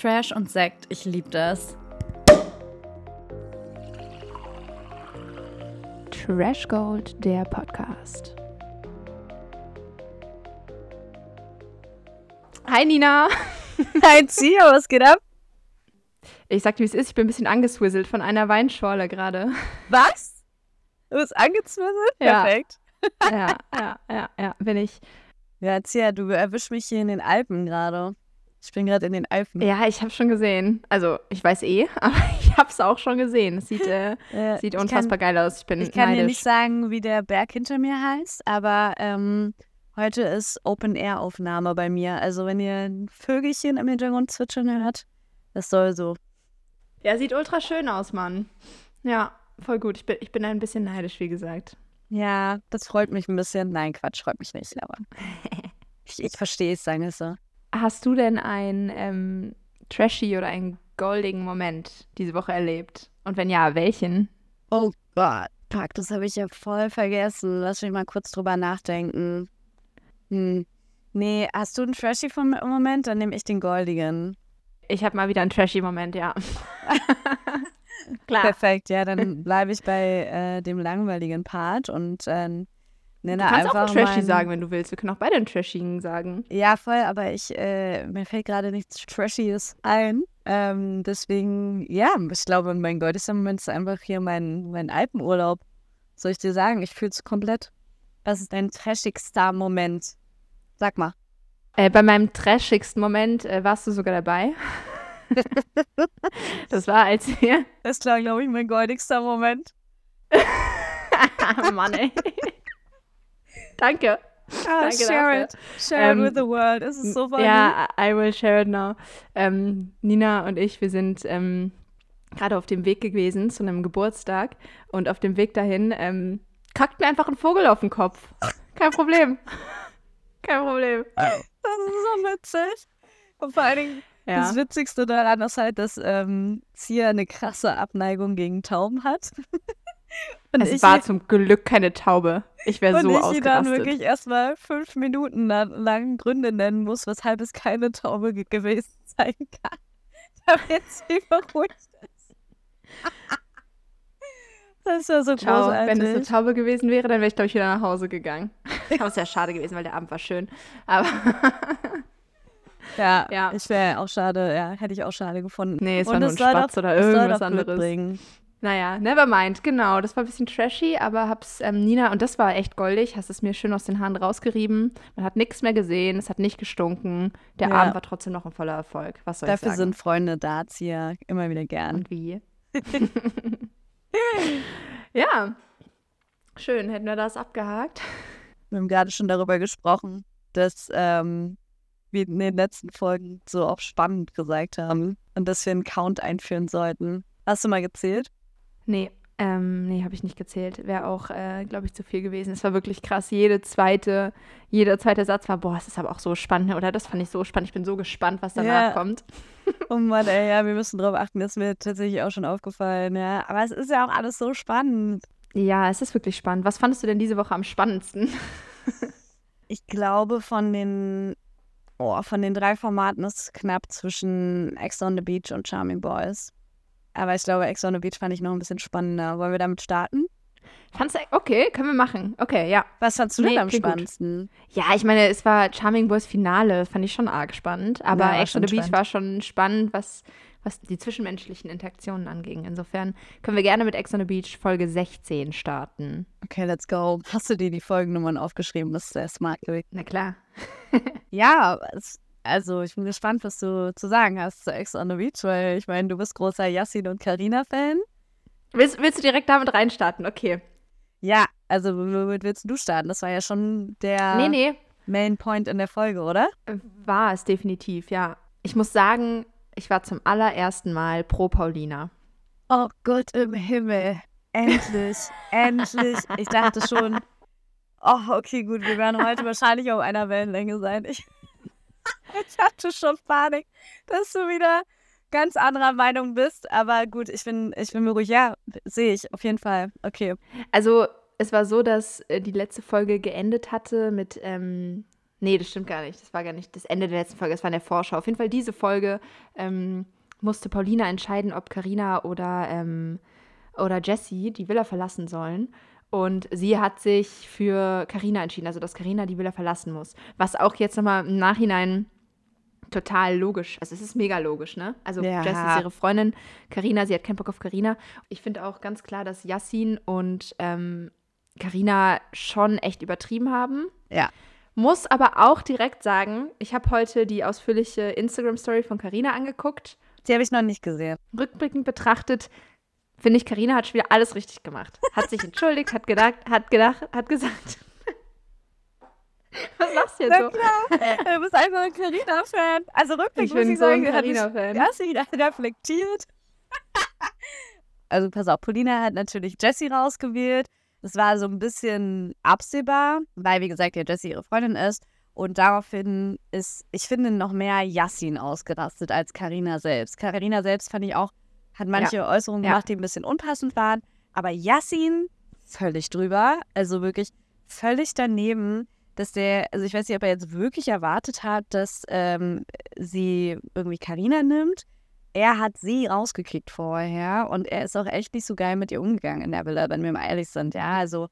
Trash und Sekt, ich liebe das. Trash Gold, der Podcast. Hi Nina. Hi Zio, was geht ab? Ich sag dir, wie es ist, ich bin ein bisschen angeswizzelt von einer Weinschorle gerade. Was? Du bist angezwizzelt? Ja. Perfekt. Ja, ja, ja, ja, bin ich. Ja, Zia, du erwischst mich hier in den Alpen gerade. Ich bin gerade in den Alpen. Ja, ich habe schon gesehen. Also, ich weiß eh, aber ich habe es auch schon gesehen. Es sieht, äh, Äh, sieht unfassbar geil aus. Ich bin Kann, ich kann dir neidisch. nicht sagen, wie der Berg hinter mir heißt, aber ähm, heute ist Open-Air-Aufnahme bei mir. Also, wenn ihr ein Vögelchen im Hintergrund zwitschern hört, das soll so. Ja, sieht ultra schön aus, Mann. Ja, voll gut. Ich bin, ich bin ein bisschen neidisch, wie gesagt. Ja, das freut mich ein bisschen. Nein, Quatsch, freut mich nicht, aber ich, ich verstehe es, sagen es so. Hast du denn ein ähm, trashy oder einen goldigen Moment diese Woche erlebt? Und wenn ja, welchen? Oh Gott, fuck, das habe ich ja voll vergessen. Lass mich mal kurz drüber nachdenken. Hm. Nee, hast du einen trashy vom Moment? Dann nehme ich den goldigen. Ich habe mal wieder einen trashy Moment, ja. Klar. Perfekt, ja, dann bleibe ich bei äh, dem langweiligen Part und äh, nenne Du kannst einfach auch trashy meinen- sagen, wenn du willst. Wir können auch beide einen trashigen sagen. Ja, voll, aber ich, äh, mir fällt gerade nichts Trashyes ein. Ähm, deswegen, ja, ich glaube, mein goldigster Moment ist einfach hier mein, mein Alpenurlaub. Soll ich dir sagen, ich fühle es komplett. Was ist dein trashigster Moment? Sag mal. Äh, bei meinem trashigsten Moment äh, warst du sogar dabei. das war, als wir. Das war, glaube ich, mein goldigster Moment. Mann, ey. Danke. Ah, Danke share dafür. it. Share Ähm, it with the world. Es ist so funny. Ja, I will share it now. Ähm, Nina und ich, wir sind ähm, gerade auf dem Weg gewesen zu einem Geburtstag und auf dem Weg dahin ähm, kackt mir einfach ein Vogel auf den Kopf. Kein Problem. Kein Problem. Das ist so witzig. Und vor allen Dingen, Ja. das Witzigste daran ist halt, dass ähm, Zia eine krasse Abneigung gegen Tauben hat. Und Es war zum Glück keine Taube. Ich wäre so ich ihr dann ausgerastet. wirklich erstmal fünf Minuten la- lang Gründe nennen muss, weshalb es keine Taube ge gewesen sein kann. Damit sie beruhigt ist. Das ist ja so Ciao. großartig. Wenn es eine Taube gewesen wäre, dann wäre ich, glaube ich, wieder nach Hause gegangen. Aber es wäre schade gewesen, weil der Abend war schön. Aber ja, Ja. ich wäre auch schade, ja, hätte ich auch schade gefunden. nee, es Und war nur ein Spatz oder irgendwas anderes. Naja, never mind, genau. Das war ein bisschen trashy, aber hab's ähm, Nina, und das war echt goldig, hast es mir schön aus den Haaren rausgerieben. Man hat nichts mehr gesehen, es hat nicht gestunken. Der Ja. Abend war trotzdem noch ein voller Erfolg. Was soll Dafür ich sagen? sind Freunde da, Zia, immer wieder gern. und wie? ja. Schön, hätten wir das abgehakt. Wir haben gerade schon darüber gesprochen, dass ähm, wir in den letzten Folgen so auch spannend gesagt haben und dass wir einen Count einführen sollten. Hast du mal gezählt? Nee, ähm, nee, habe ich nicht gezählt. Wäre auch, äh, glaube ich, zu viel gewesen. Es war wirklich krass. Jede zweite, jeder zweite Satz war, boah, es ist aber auch so spannend, oder? Das fand ich so spannend. Ich bin so gespannt, was danach Ja. kommt. Oh Mann, ey, ja, wir müssen darauf achten, das ist mir tatsächlich auch schon aufgefallen, ja. Aber es ist ja auch alles so spannend. Ja, es ist wirklich spannend. Was fandest du denn diese Woche am spannendsten? Ich glaube, von den, oh, von den drei Formaten ist es knapp zwischen Ex on the Beach und Charming Boys. Aber ich glaube, Ex on the Beach fand ich noch ein bisschen spannender. Wollen wir damit starten? Fandst du, okay, können wir machen. Okay, ja. Was fandst du denn Nee, am klingt gut. spannendsten? Ja, ich meine, es war Charming Boys Finale, fand ich schon arg spannend. Aber Ja, Ex on the Beach spannend. war schon spannend, was, was die zwischenmenschlichen Interaktionen anging. Insofern können wir gerne mit Ex on the Beach Folge 16 starten. Okay, let's go. Hast du dir die Folgennummern aufgeschrieben? Das ist sehr smart. Na klar. Ja, es, also ich bin gespannt, was du zu sagen hast zu Ex on the Beach, weil ich meine, du bist großer Yassin und Karina-Fan. Willst, willst du direkt damit reinstarten? Okay. Ja, also womit willst du starten? Das war ja schon der Nee, nee. Main Point in der Folge, oder? War es definitiv, ja. Ich muss sagen, ich war zum allerersten Mal pro Paulina. Oh Gott im Himmel. Endlich, endlich. Ich dachte schon, oh, okay, gut, wir werden heute wahrscheinlich auf einer Wellenlänge sein. Ich, ich hatte schon Panik, dass du wieder ganz anderer Meinung bist. Aber gut, ich bin, ich bin mir ruhig. Ja, sehe ich, auf jeden Fall. Okay. Also, es war so, dass äh, die letzte Folge geendet hatte mit ähm, Nee, das stimmt gar nicht. Das war gar nicht das Ende der letzten Folge, das war in der Vorschau. Auf jeden Fall diese Folge ähm, musste Paulina entscheiden, ob Karina oder, ähm, oder Jessie die Villa verlassen sollen. Und sie hat sich für Karina entschieden, also dass Karina die Villa verlassen muss. Was auch jetzt nochmal im Nachhinein total logisch. Also es ist mega logisch, ne? Also Ja. Jessie ist ihre Freundin, Karina, sie hat keinen Bock auf Karina. Ich finde auch ganz klar, dass Yassin und ähm, Karina schon echt übertrieben haben. Ja. Muss aber auch direkt sagen, ich habe heute die ausführliche Instagram-Story von Karina angeguckt. Die habe ich noch nicht gesehen. Rückblickend betrachtet, finde ich, Karina hat schon wieder alles richtig gemacht. Hat sich entschuldigt, hat gedacht, hat gedacht, hat gesagt. Was machst du jetzt so? klar, du bist einfach ein Carina-Fan. Also rückblickend Ich muss bin ich so ein sagen, Carina-Fan. Ja, sie reflektiert. also pass auf, Paulina hat natürlich Jessie rausgewählt. Das war so ein bisschen absehbar, weil, wie gesagt, ja Jessie ihre Freundin ist. Und daraufhin ist, ich finde, noch mehr Yassin ausgerastet als Karina selbst. Karina selbst fand ich auch, hat manche Äußerungen Ja. gemacht, die ein bisschen unpassend waren. Aber Yassin völlig drüber. Also wirklich völlig daneben, dass der, also ich weiß nicht, ob er jetzt wirklich erwartet hat, dass ähm, sie irgendwie Karina nimmt. Er hat sie rausgekickt vorher und er ist auch echt nicht so geil mit ihr umgegangen in der Villa, wenn wir mal ehrlich sind. Ja, also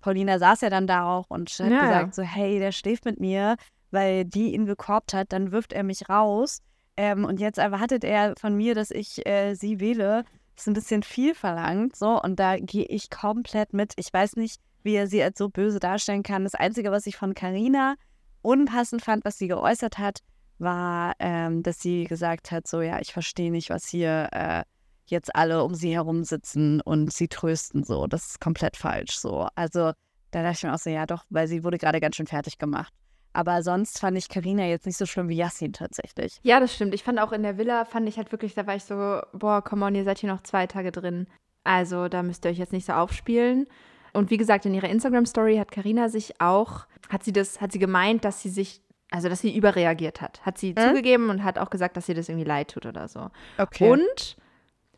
Paulina saß ja dann da auch und hat Ja, gesagt ja. so, hey, der schläft mit mir, weil die ihn gekorbt hat, dann wirft er mich raus. Ähm, und jetzt erwartet er von mir, dass ich äh, sie wähle. Ist ein bisschen viel verlangt, so. Und da gehe ich komplett mit. Ich weiß nicht, wie er sie als so böse darstellen kann. Das Einzige, was ich von Carina unpassend fand, was sie geäußert hat, war, ähm, dass sie gesagt hat, so, ja, ich verstehe nicht, was hier äh, jetzt alle um sie herum sitzen und sie trösten, so. Das ist komplett falsch, so. Also, da dachte ich mir auch so, ja, doch, weil sie wurde gerade ganz schön fertig gemacht. Aber sonst fand ich Karina jetzt nicht so schlimm wie Yassin tatsächlich. Ja, das stimmt. Ich fand auch in der Villa, fand ich halt wirklich, da war ich so, boah, come on, ihr seid hier noch zwei Tage drin. Also da müsst ihr euch jetzt nicht so aufspielen. Und wie gesagt, in ihrer Instagram-Story hat Karina sich auch, hat sie das, hat sie gemeint, dass sie sich, also dass sie überreagiert hat. Hat sie Hm? zugegeben und hat auch gesagt, dass ihr das irgendwie leid tut oder so. Okay. Und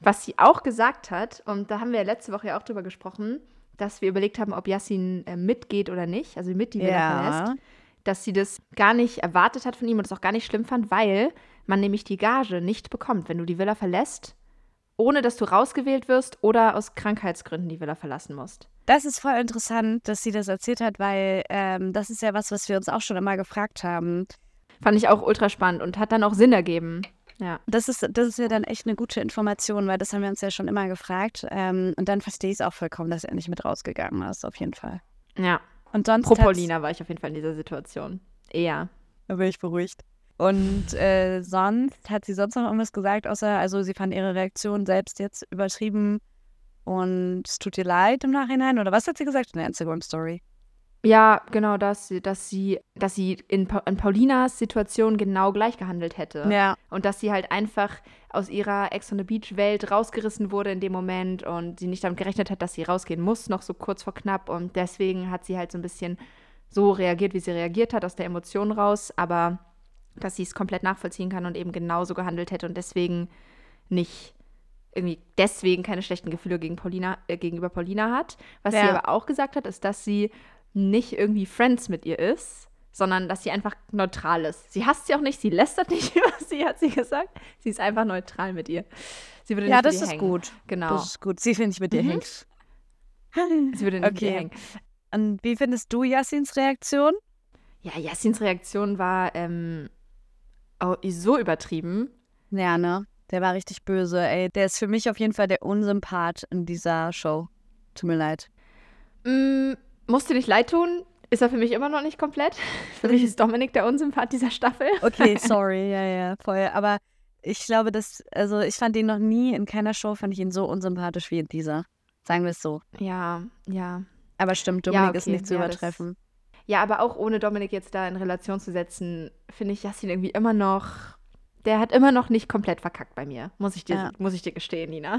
was sie auch gesagt hat, und da haben wir ja letzte Woche ja auch drüber gesprochen, dass wir überlegt haben, ob Yassin äh, mitgeht oder nicht, also mit die Villa verlässt ja. Dass sie das gar nicht erwartet hat von ihm und es auch gar nicht schlimm fand, weil man nämlich die Gage nicht bekommt, wenn du die Villa verlässt, ohne dass du rausgewählt wirst oder aus Krankheitsgründen die Villa verlassen musst. Das ist voll interessant, dass sie das erzählt hat, weil ähm, das ist ja was, was wir uns auch schon immer gefragt haben. Fand ich auch ultra spannend und hat dann auch Sinn ergeben. Ja. Das ist, das ist ja dann echt eine gute Information, weil das haben wir uns ja schon immer gefragt. Ähm, und dann verstehe ich es auch vollkommen, dass er nicht mit rausgegangen ist, auf jeden Fall. Ja. Und sonst Pro hat's- Paulina war ich auf jeden Fall in dieser Situation. Eher. Da bin ich beruhigt. Und äh, sonst hat sie sonst noch irgendwas gesagt, außer, also sie fand ihre Reaktion selbst jetzt übertrieben und es tut ihr leid im Nachhinein. Oder was hat sie gesagt in der Instagram-Story? Ja, genau, dass sie, dass sie, dass sie in, Pa- in Paulinas Situation genau gleich gehandelt hätte. Ja. Und dass sie halt einfach aus ihrer Ex on the Beach Welt rausgerissen wurde in dem Moment und sie nicht damit gerechnet hat, dass sie rausgehen muss, noch so kurz vor knapp. Und deswegen hat sie halt so ein bisschen so reagiert, wie sie reagiert hat, aus der Emotion raus, aber dass sie es komplett nachvollziehen kann und eben genauso gehandelt hätte und deswegen nicht irgendwie deswegen keine schlechten Gefühle gegen Paulina, äh, gegenüber Paulina hat. Was sie Ja. aber auch gesagt hat, ist, dass sie nicht irgendwie Friends mit ihr ist, sondern dass sie einfach neutral ist. Sie hasst sie auch nicht, sie lästert nicht über sie, hat sie gesagt. Sie ist einfach neutral mit ihr. Sie würde Ja, nicht mit das ihr ist hängen. gut. Genau. Das ist gut. Sie findet nicht mit dir Mhm. hängt. sie würde nicht mit ihr Okay. hängen. Und wie findest du Yassins Reaktion? Ja, Yassins Reaktion war ähm, oh, so übertrieben. Ja, ne? Der war richtig böse, ey. Der ist für mich auf jeden Fall der Unsympath in dieser Show. Tut mir leid. Mm, musst dir nicht leid tun, ist er für mich immer noch nicht komplett. Für mich ist Dominik der Unsympath dieser Staffel. Okay, sorry, ja, ja, voll. Aber ich glaube, dass, also ich fand ihn noch nie in keiner Show, fand ich ihn so unsympathisch wie in dieser. Sagen wir es so. Ja, ja. Aber stimmt, Ja, Dominik ist okay, nicht zu ja, das- übertreffen. Ja, aber auch ohne Dominik jetzt da in Relation zu setzen, finde ich Yassin irgendwie immer noch. Der hat immer noch nicht komplett verkackt bei mir. Muss ich dir, Ja. muss ich dir gestehen, Nina.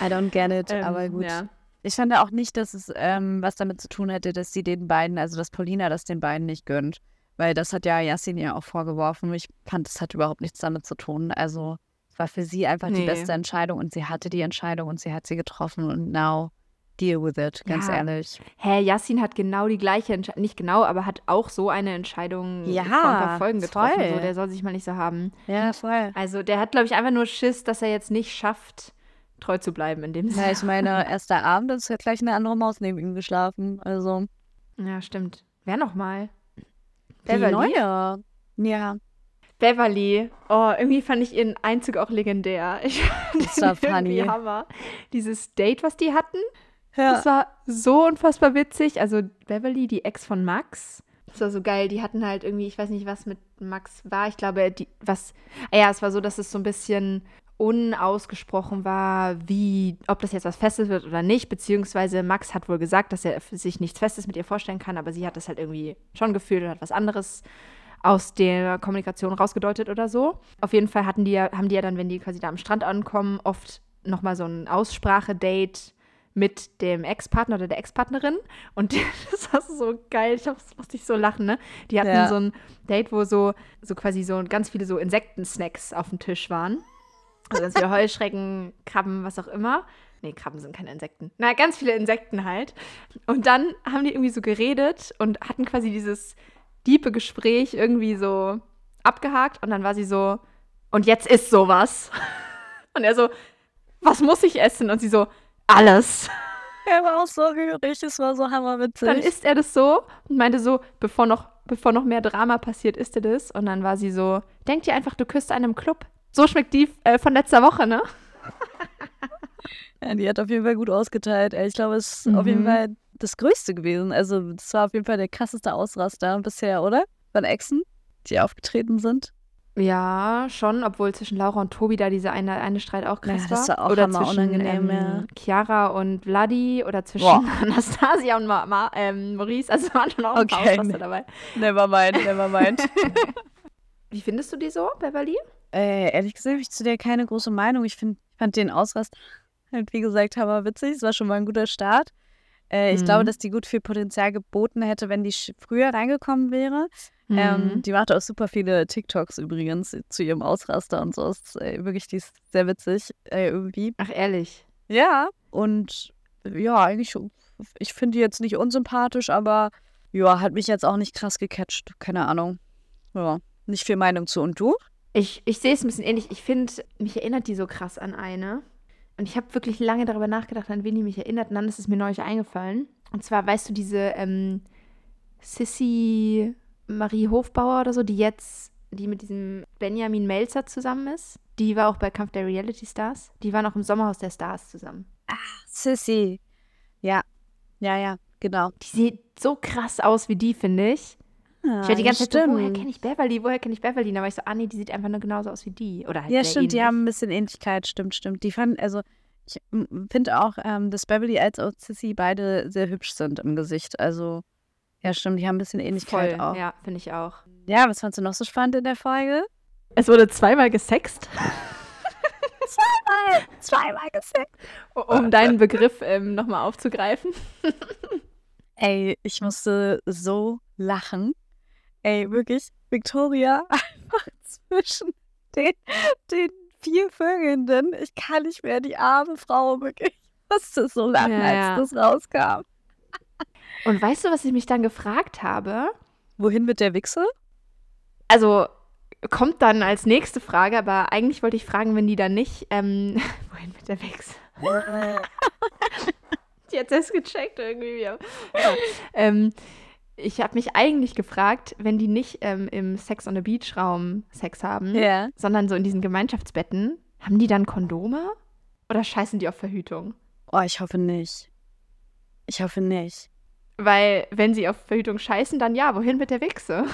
I don't get it, Ähm, aber gut. Ja. Ich fand auch nicht, dass es ähm, was damit zu tun hätte, dass sie den beiden, also dass Paulina das den beiden nicht gönnt. Weil das hat ja Yassin ja auch vorgeworfen. Ich fand, es hat überhaupt nichts damit zu tun. Also es war für sie einfach die Nee. beste Entscheidung und sie hatte die Entscheidung und sie hat sie getroffen und now deal with it, ganz Ja. ehrlich. Hä, Yassin hat genau die gleiche Entscheidung, nicht genau, aber hat auch so eine Entscheidung Ja, vor ein paar Folgen getroffen. So, der soll sich mal nicht so haben. Ja, voll. Also der hat, glaube ich, einfach nur Schiss, dass er jetzt nicht schafft, treu zu bleiben in dem Ja, Sinne. ich meine, erster Abend ist ja gleich eine andere Maus neben ihm geschlafen. Also, Ja, stimmt. Wer nochmal? die Beverly? neue. Ja, Beverly. Oh, irgendwie fand ich ihren Einzug auch legendär. Ich fand Das war irgendwie funny. Hammer. Dieses Date, was die hatten, ja. das war so unfassbar witzig. Also Beverly, die Ex von Max. Das war so geil. Die hatten halt irgendwie, ich weiß nicht, was mit Max war. Ich glaube, die, was. Ah ja, es war so, dass es so ein bisschen unausgesprochen war, wie, ob das jetzt was Festes wird oder nicht, beziehungsweise Max hat wohl gesagt, dass er sich nichts Festes mit ihr vorstellen kann, aber sie hat das halt irgendwie schon gefühlt und hat was anderes aus der Kommunikation rausgedeutet oder so. Auf jeden Fall hatten die ja, haben die ja dann, wenn die quasi da am Strand ankommen, oft nochmal so ein Aussprachedate mit dem Ex-Partner oder der Ex-Partnerin. Und das war so geil. Ich musste ich so lachen, ne? Die hatten Ja. so ein Date, wo so, so quasi so ganz viele so Insektensnacks auf dem Tisch waren. Also ganz viele Heuschrecken, Krabben, was auch immer. Nee, Krabben sind keine Insekten. Na, ganz viele Insekten halt. Und dann haben die irgendwie so geredet und hatten quasi dieses diepe Gespräch irgendwie so abgehakt. Und dann war sie so, und jetzt ist sowas. Und er so, was muss ich essen? Und sie so, alles. Er war auch so hörig, es war so hammerwitzig. Dann isst er das so und meinte so, bevor noch, bevor noch mehr Drama passiert, isst er das. Und dann war sie so, denk dir einfach, du küsst einen im Club. So schmeckt die äh, von letzter Woche, ne? ja, die hat auf jeden Fall gut ausgeteilt. Ich glaube, es ist auf jeden Mhm. Fall das Größte gewesen. Also, das war auf jeden Fall der krasseste Ausraster bisher, oder? Von Exen, die aufgetreten sind. Ja, schon, obwohl zwischen Laura und Tobi da dieser eine, eine Streit auch krass Ja, das war. auch oder zwischen unangenehm, ähm, ja. Chiara und Vladi oder zwischen Boah. Anastasia und Ma Ma ähm, Maurice. Also es waren schon auch ein paar Okay. Ausraster dabei. Never mind, never mind. Wie findest du die so, Beverly? Äh, ehrlich gesagt habe ich zu der keine große Meinung. Ich find, fand den Ausrast halt, wie gesagt, hammerwitzig. Es war schon mal ein guter Start. Äh, ich Mhm. glaube, dass die gut viel Potenzial geboten hätte, wenn die früher reingekommen wäre. Ähm, Mhm. die macht auch super viele TikToks übrigens zu ihrem Ausraster und so. Ist, äh, wirklich, die ist sehr witzig äh, irgendwie. Ach, ehrlich. Ja, und ja, eigentlich, ich finde die jetzt nicht unsympathisch, aber ja, hat mich jetzt auch nicht krass gecatcht. Keine Ahnung. Ja, nicht viel Meinung zu. Und du? Ich, ich sehe es ein bisschen ähnlich. Ich finde, mich erinnert die so krass an eine. Und ich habe wirklich lange darüber nachgedacht, an wen die mich erinnert. Und dann ist es mir neulich eingefallen. Und zwar, weißt du, diese ähm, Sissy Marie Hofbauer oder so, die jetzt, die mit diesem Benjamin Melzer zusammen ist. Die war auch bei Kampf der Reality Stars. Die waren auch im Sommerhaus der Stars zusammen. Sissy. Ja, ja, ja, genau. Die sieht so krass aus wie die, finde ich. Ich werde die ganze Zeit so, woher kenne ich Beverly, woher kenne ich Beverly? Dann war ich so, ah nee, die sieht einfach nur genauso aus wie die. Oder halt Ja, sehr stimmt, die ähnlich. haben ein bisschen Ähnlichkeit, stimmt, stimmt. Die fanden, also ich finde auch, ähm, dass Beverly als auch Sissy beide sehr hübsch sind im Gesicht. Also, ja, stimmt, die haben ein bisschen Ähnlichkeit Voll, auch. ja, finde ich auch. Ja, was fandst du noch so spannend in der Folge? Es wurde zweimal gesext, Zweimal, zweimal gesagt. um deinen Begriff ähm, nochmal aufzugreifen. Ey, ich musste so lachen. Ey, wirklich, Victoria einfach zwischen den, den vier Vögelnden. Ich kann nicht mehr, die arme Frau, wirklich. Ich musste so lachen, Ja, als das rauskam. Und weißt du, was ich mich dann gefragt habe? Wohin mit der Wichse? Also kommt dann als nächste Frage, aber eigentlich wollte ich fragen, wenn die dann nicht, ähm, wohin mit der Wichse? Die hat das gecheckt irgendwie. Ja. Ja. Ähm, ich habe mich eigentlich gefragt, wenn die nicht ähm, im Sex on the Beach Raum Sex haben, Ja. sondern so in diesen Gemeinschaftsbetten, haben die dann Kondome? Oder scheißen die auf Verhütung? Oh, ich hoffe nicht. Ich hoffe nicht. Weil, wenn sie auf Verhütung scheißen, dann ja, wohin mit der Wichse?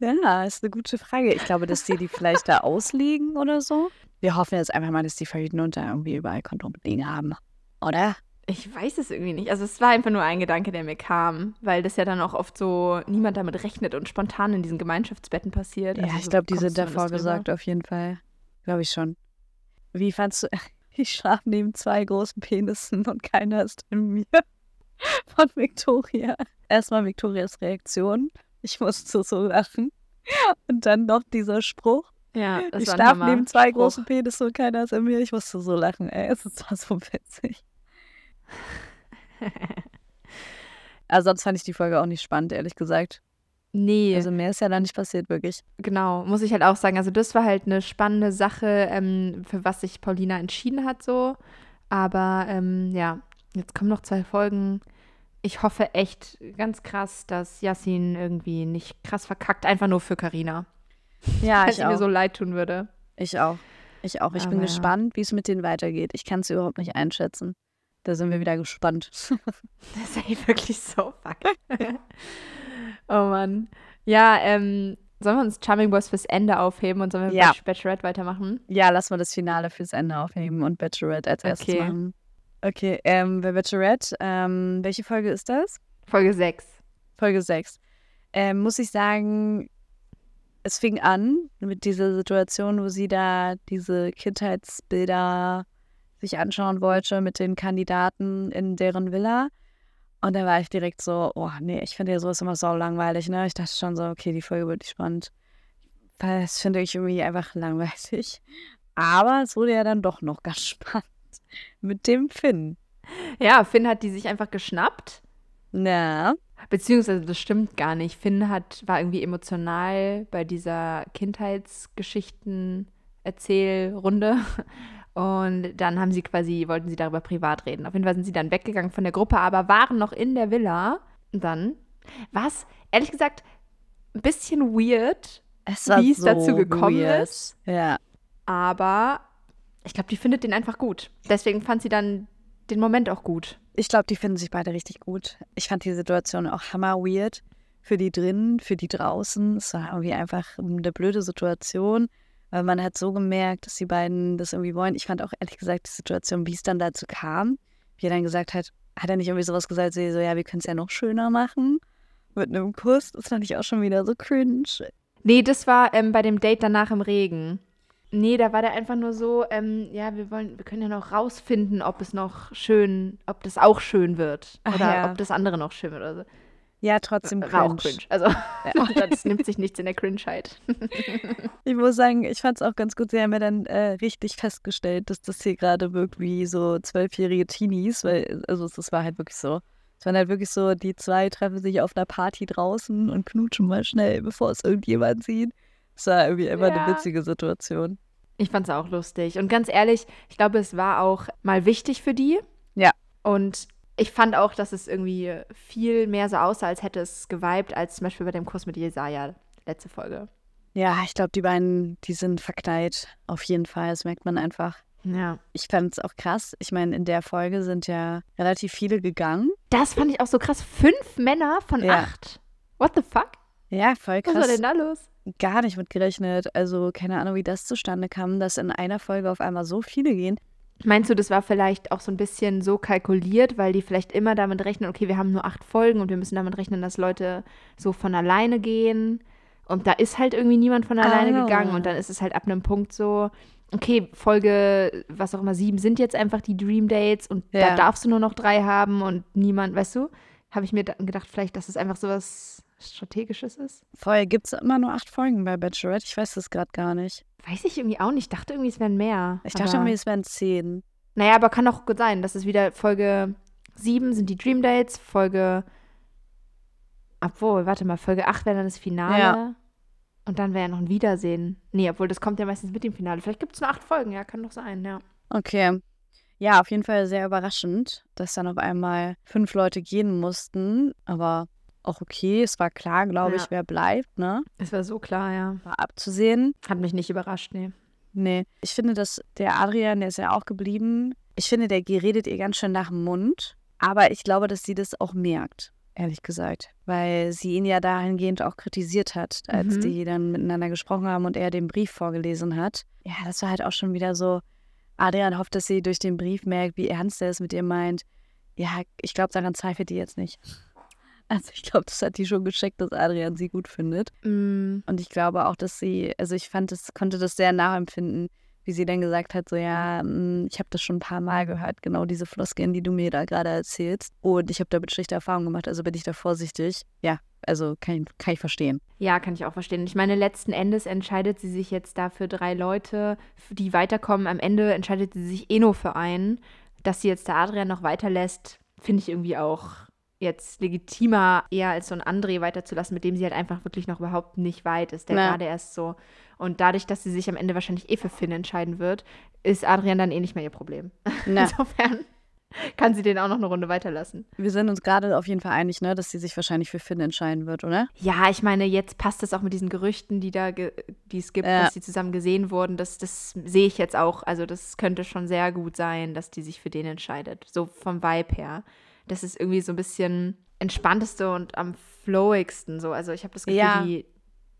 Ja, ist eine gute Frage. Ich glaube, dass die die vielleicht da auslegen oder so. Wir hoffen jetzt einfach mal, dass die verhüten und da irgendwie überall Kondome liegen haben. Oder? Ich weiß es irgendwie nicht. Also es war einfach nur ein Gedanke, der mir kam, weil das ja dann auch oft so niemand damit rechnet und spontan in diesen Gemeinschaftsbetten passiert. Ja, Also ich so glaube, die sind davor gesagt, auf jeden Fall. Glaube ich schon. Wie fandst du, ich schlafe neben zwei großen Penissen und keiner ist in mir. Von Victoria. Erstmal Victorias Reaktion. Ich musste so lachen. Und dann noch dieser Spruch. Ja, das ich schlafe neben zwei Hammer-Spruch. großen Penisse und keiner ist in mir. Ich musste so lachen, ey. Es war so witzig. Also sonst fand ich die Folge auch nicht spannend, ehrlich gesagt. Nee, Also mehr ist ja da nicht passiert, wirklich. genau, muss ich halt auch sagen. Also das war halt eine spannende Sache, ähm, für was sich Paulina entschieden hat so. Aber ähm, ja, jetzt kommen noch zwei Folgen. Ich hoffe echt ganz krass, dass Yassin irgendwie nicht krass verkackt, einfach nur für Karina. Ja, ich sie mir auch. so leid tun würde. Ich auch. Ich auch. Ich bin Aber ja. gespannt, wie es mit denen weitergeht. Ich kann es überhaupt nicht einschätzen. Da sind wir wieder gespannt. Das ist eigentlich wirklich so fuck. oh Mann. Ja, ähm, sollen wir uns Charming Boys fürs Ende aufheben und sollen wir Ja. mit Bachelorette weitermachen? ja, lass mal das Finale fürs Ende aufheben und Bachelorette als erstes Okay. machen. Okay, ähm, bei Bachelorette, ähm, welche Folge ist das? Folge 6. Folge 6. Ähm, muss ich sagen, es fing an mit dieser Situation, wo sie da diese Kindheitsbilder sich anschauen wollte mit den Kandidaten in deren Villa. Und dann war ich direkt so, oh nee, ich finde ja sowas immer so langweilig, ne? Ich dachte schon so, okay, die Folge wird nicht spannend. Weil das finde ich irgendwie einfach langweilig. Aber es wurde ja dann doch noch ganz spannend. Mit dem Finn. Ja, Finn hat die sich einfach geschnappt. Na, Beziehungsweise das stimmt gar nicht. Finn hat, war irgendwie emotional bei dieser Kindheitsgeschichten-Erzählrunde. Und dann haben sie quasi, wollten sie darüber privat reden. Auf jeden Fall sind sie dann weggegangen von der Gruppe, aber waren noch in der Villa. Und dann, was, ehrlich gesagt, ein bisschen weird, Wie es so dazu gekommen weird. ist. Ja. aber ich glaube, die findet den einfach gut. Deswegen fand sie dann den Moment auch gut. Ich glaube, die finden sich beide richtig gut. Ich fand die Situation auch hammer weird. Für die drinnen, für die draußen. Es war irgendwie einfach eine blöde Situation, weil man hat so gemerkt, dass die beiden das irgendwie wollen. Ich fand auch ehrlich gesagt die Situation, wie es dann dazu kam, wie er dann gesagt hat, hat er nicht irgendwie sowas gesagt, so, ja, wir können es ja noch schöner machen mit einem Kuss. Das fand ich auch schon wieder so cringe. Nee, das war ähm, bei dem Date danach im Regen. Nee, da war der einfach nur so, ähm, ja, wir wollen, wir können ja noch rausfinden, ob es noch schön, ob das auch schön wird. Ach oder ja. ob das andere noch schön wird oder so. Ja, trotzdem War auch cringe. cringe. Also, das nimmt sich nichts in der Cringeheit. Ich muss sagen, ich fand es auch ganz gut. Sie haben ja dann äh, richtig festgestellt, dass das hier gerade wirkt wie so zwölfjährige Teenies, weil, also das war halt wirklich so. Es waren halt wirklich so, die zwei treffen sich auf einer Party draußen und knutschen mal schnell, bevor es irgendjemand sieht. Es war irgendwie immer Ja. eine witzige Situation. Ich fand's auch lustig. Und ganz ehrlich, ich glaube, es war auch mal wichtig für die. Ja. Und ich fand auch, dass es irgendwie viel mehr so aussah, als hätte es geweibt, als zum Beispiel bei dem Kurs mit Jesaja, letzte Folge. Ja, ich glaube, die beiden, die sind verknallt. Auf jeden Fall. Das merkt man einfach. Ja. Ich fand es auch krass. Ich meine, in der Folge sind ja relativ viele gegangen. Das fand ich auch so krass. Fünf Männer von Ja. acht. What the fuck? Ja, voll Was war krass. denn da los? gar nicht mitgerechnet. Also keine Ahnung, wie das zustande kam, dass in einer Folge auf einmal so viele gehen. Meinst du, das war vielleicht auch so ein bisschen so kalkuliert, weil die vielleicht immer damit rechnen, okay, wir haben nur acht Folgen und wir müssen damit rechnen, dass Leute so von alleine gehen. Und da ist halt irgendwie niemand von alleine Ah. gegangen. Und dann ist es halt ab einem Punkt so, okay, Folge, was auch immer, sieben sind jetzt einfach die Dream Dates und da Ja. darfst du nur noch drei haben und niemand, weißt du? Habe ich mir gedacht, vielleicht, dass es einfach so was Strategisches ist. Vorher gibt es immer nur acht Folgen bei Bachelorette. Ich weiß das gerade gar nicht. Weiß ich irgendwie auch nicht. Ich dachte irgendwie, es wären mehr. Ich dachte irgendwie, es wären zehn. Naja, aber kann auch gut sein, dass es wieder Folge 7 sind die Dream Dates, Folge. Obwohl, warte mal, Folge 8 wäre dann das Finale. Ja. Und dann wäre ja noch ein Wiedersehen. Nee, obwohl das kommt ja meistens mit dem Finale. Vielleicht gibt es nur acht Folgen, ja, kann doch sein, ja. Okay. Ja, auf jeden Fall sehr überraschend, dass dann auf einmal fünf Leute gehen mussten. Aber auch okay, es war klar, glaube Ja. ich, wer bleibt, ne? Es war so klar, ja. War abzusehen. Hat mich nicht überrascht, nee. Nee. Ich finde, dass der Adrian, der ist ja auch geblieben. Ich finde, der redet ihr ganz schön nach dem Mund. Aber ich glaube, dass sie das auch merkt, ehrlich gesagt. Weil sie ihn ja dahingehend auch kritisiert hat, als Mhm. die dann miteinander gesprochen haben und er den Brief vorgelesen hat. Ja, das war halt auch schon wieder so. Adrian hofft, dass sie durch den Brief merkt, wie ernst er es mit ihr meint. Ja, ich glaube, daran zweifelt die jetzt nicht. Also ich glaube, das hat die schon gescheckt, dass Adrian sie gut findet. Mm, Und ich glaube auch, dass sie, also ich fand es, konnte das sehr nachempfinden, wie sie dann gesagt hat, so ja, mm, ich habe das schon ein paar Mal gehört, genau diese Floskeln, die du mir da gerade erzählst. Und ich habe damit schlechte Erfahrungen gemacht, also bin ich da vorsichtig. Ja, also kann, kann ich verstehen. Ja, kann ich auch verstehen. Ich meine, letzten Endes entscheidet sie sich jetzt dafür drei Leute, die weiterkommen. Am Ende entscheidet sie sich eh nur für einen. Dass sie jetzt der Adrian noch weiterlässt, finde ich irgendwie auch jetzt legitimer, eher als so ein André weiterzulassen, mit dem sie halt einfach wirklich noch überhaupt nicht weit ist, der Ja. gerade erst so. Und dadurch, dass sie sich am Ende wahrscheinlich eh für Finn entscheiden wird, ist Adrian dann eh nicht mehr ihr Problem. Na, Insofern kann sie den auch noch eine Runde weiterlassen. wir sind uns gerade auf jeden Fall einig, ne, dass sie sich wahrscheinlich für Finn entscheiden wird, oder? Ja, ich meine, jetzt passt es auch mit diesen Gerüchten, die da, ge- die es gibt, Ja. dass sie zusammen gesehen wurden. Das, das sehe ich jetzt auch. Also das könnte schon sehr gut sein, dass die sich für den entscheidet. So vom Vibe her. Das ist irgendwie so ein bisschen entspannteste und am flowigsten so. Also ich habe das Gefühl, Ja. die,